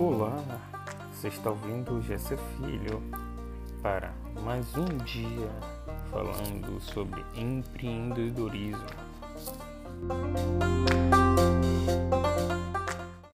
Olá, você está ouvindo o Gessa Filho para mais um dia falando sobre empreendedorismo.